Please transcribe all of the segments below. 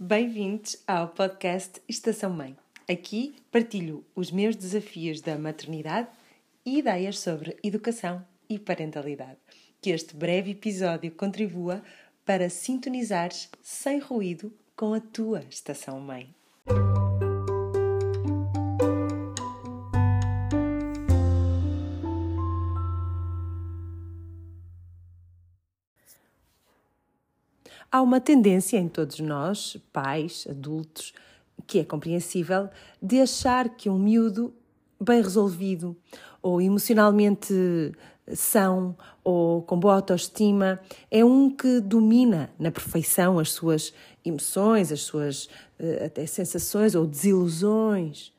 Bem-vindos ao podcast Estação Mãe. Aqui partilho os meus desafios da maternidade e ideias sobre educação e parentalidade. Que este breve episódio contribua para sintonizares sem ruído com a tua estação mãe. Há uma tendência em todos nós, pais, adultos, que é compreensível, de achar que um miúdo bem resolvido ou emocionalmente são ou com boa autoestima é um que domina na perfeição as suas emoções, as suas eh, até sensações ou desilusões.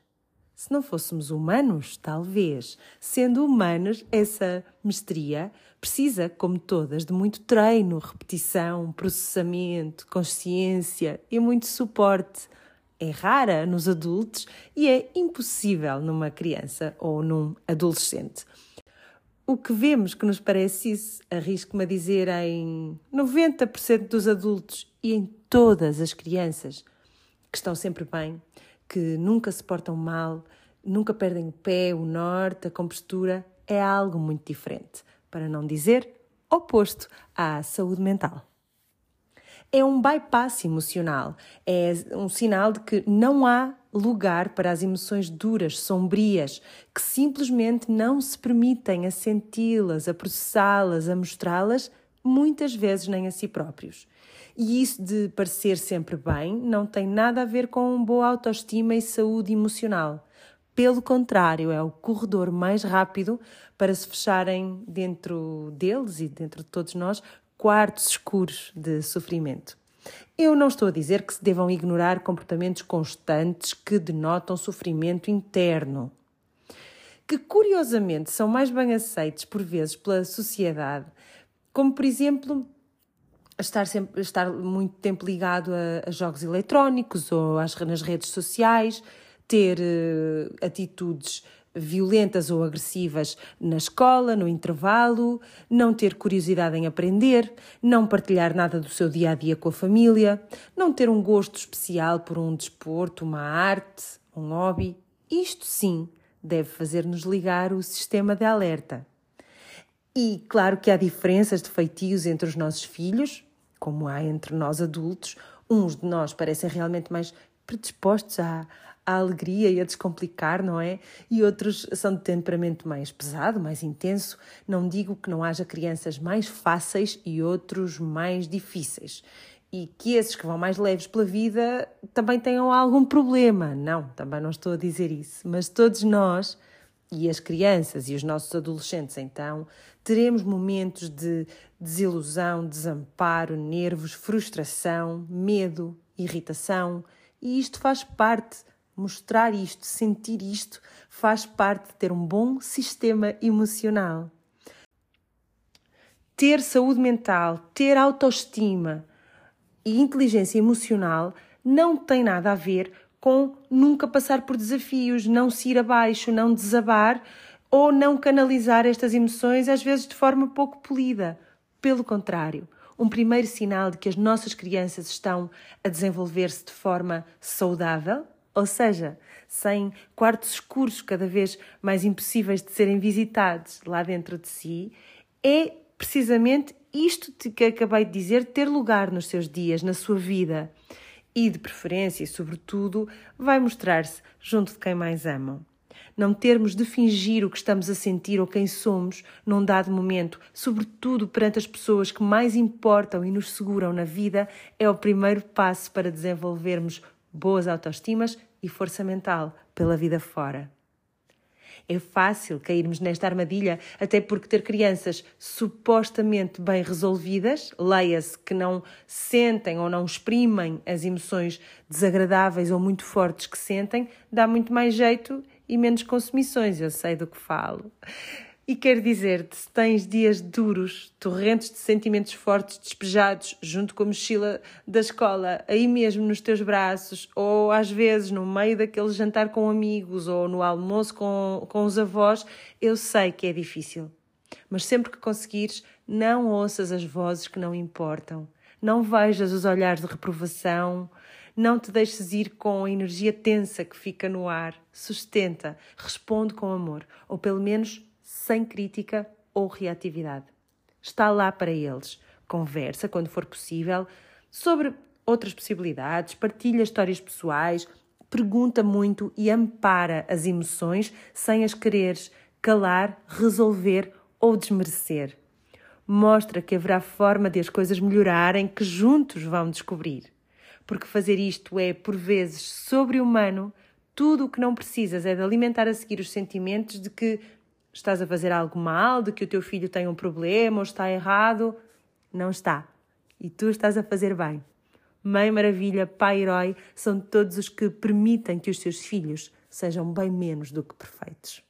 Se não fôssemos humanos, talvez. Sendo humanos, essa mestria precisa, como todas, de muito treino, repetição, processamento, consciência e muito suporte. É rara nos adultos e é impossível numa criança ou num adolescente. O que vemos que nos parece isso, arrisco-me a dizer em 90% dos adultos e em todas as crianças, que estão sempre bem, que nunca se portam mal, nunca perdem o pé, o norte, a compostura, é algo muito diferente, para não dizer oposto à saúde mental. É um bypass emocional, é um sinal de que não há lugar para as emoções duras, sombrias, que simplesmente não se permitem a senti-las, a processá-las, a mostrá-las, muitas vezes nem a si próprios. E isso de parecer sempre bem não tem nada a ver com boa autoestima e saúde emocional. Pelo contrário, é o corredor mais rápido para se fecharem dentro deles e dentro de todos nós quartos escuros de sofrimento. Eu não estou a dizer que se devam ignorar comportamentos constantes que denotam sofrimento interno, que curiosamente são mais bem aceitos por vezes pela sociedade, como por exemplo estar, sempre, estar muito tempo ligado a, a jogos eletrónicos ou às, nas redes sociais, ter uh, atitudes violentas ou agressivas na escola, no intervalo, não ter curiosidade em aprender, não partilhar nada do seu dia a dia com a família, não ter um gosto especial por um desporto, uma arte, um hobby. Isto sim deve fazer-nos ligar o sistema de alerta. E claro que há diferenças de feitios entre os nossos filhos, como há entre nós adultos. Uns de nós parecem realmente mais predispostos à, à alegria e a descomplicar, não é? E outros são de temperamento mais pesado, mais intenso. Não digo que não haja crianças mais fáceis e outros mais difíceis. E que esses que vão mais leves pela vida também tenham algum problema. Não, também não estou a dizer isso. Mas todos nós, e as crianças e os nossos adolescentes, então, teremos momentos de desilusão, desamparo, nervos, frustração, medo, irritação. E isto faz parte Mostrar isto, sentir isto, faz parte de ter um bom sistema emocional. Ter saúde mental, ter autoestima e inteligência emocional não tem nada a ver com nunca passar por desafios, não se ir abaixo, não desabar ou não canalizar estas emoções, às vezes de forma pouco polida. Pelo contrário, um primeiro sinal de que as nossas crianças estão a desenvolver-se de forma saudável, ou seja, sem quartos escuros cada vez mais impossíveis de serem visitados lá dentro de si, é precisamente isto que acabei de dizer ter lugar nos seus dias, na sua vida. E, de preferência e sobretudo, vai mostrar-se junto de quem mais amam. Não termos de fingir o que estamos a sentir ou quem somos num dado momento, sobretudo perante as pessoas que mais importam e nos seguram na vida, é o primeiro passo para desenvolvermos boas autoestimas e força mental pela vida fora. É fácil cairmos nesta armadilha, até porque ter crianças supostamente bem resolvidas, leia-se que não sentem ou não exprimem as emoções desagradáveis ou muito fortes que sentem, dá muito mais jeito e menos consumições, eu sei do que falo. E quero dizer-te, se tens dias duros, torrentes de sentimentos fortes despejados junto com a mochila da escola, aí mesmo nos teus braços, ou às vezes no meio daquele jantar com amigos ou no almoço com, com os avós, eu sei que é difícil. Mas sempre que conseguires, não ouças as vozes que não importam. Não vejas os olhares de reprovação, Não te deixes ir com a energia tensa que fica no ar. Sustenta, responde com amor, ou pelo menos sem crítica ou reatividade. Está lá para eles. Conversa, quando for possível, sobre outras possibilidades, partilha histórias pessoais, pergunta muito e ampara as emoções sem as quereres calar, resolver ou desmerecer. Mostra que haverá forma de as coisas melhorarem que juntos vão descobrir. Porque fazer isto é, por vezes, sobre-humano, tudo o que não precisas é de alimentar a seguir os sentimentos de que estás a fazer algo mal, de que o teu filho tem um problema ou está errado. Não está. E tu estás a fazer bem. Mãe Maravilha, Pai Herói são todos os que permitem que os seus filhos sejam bem menos do que perfeitos.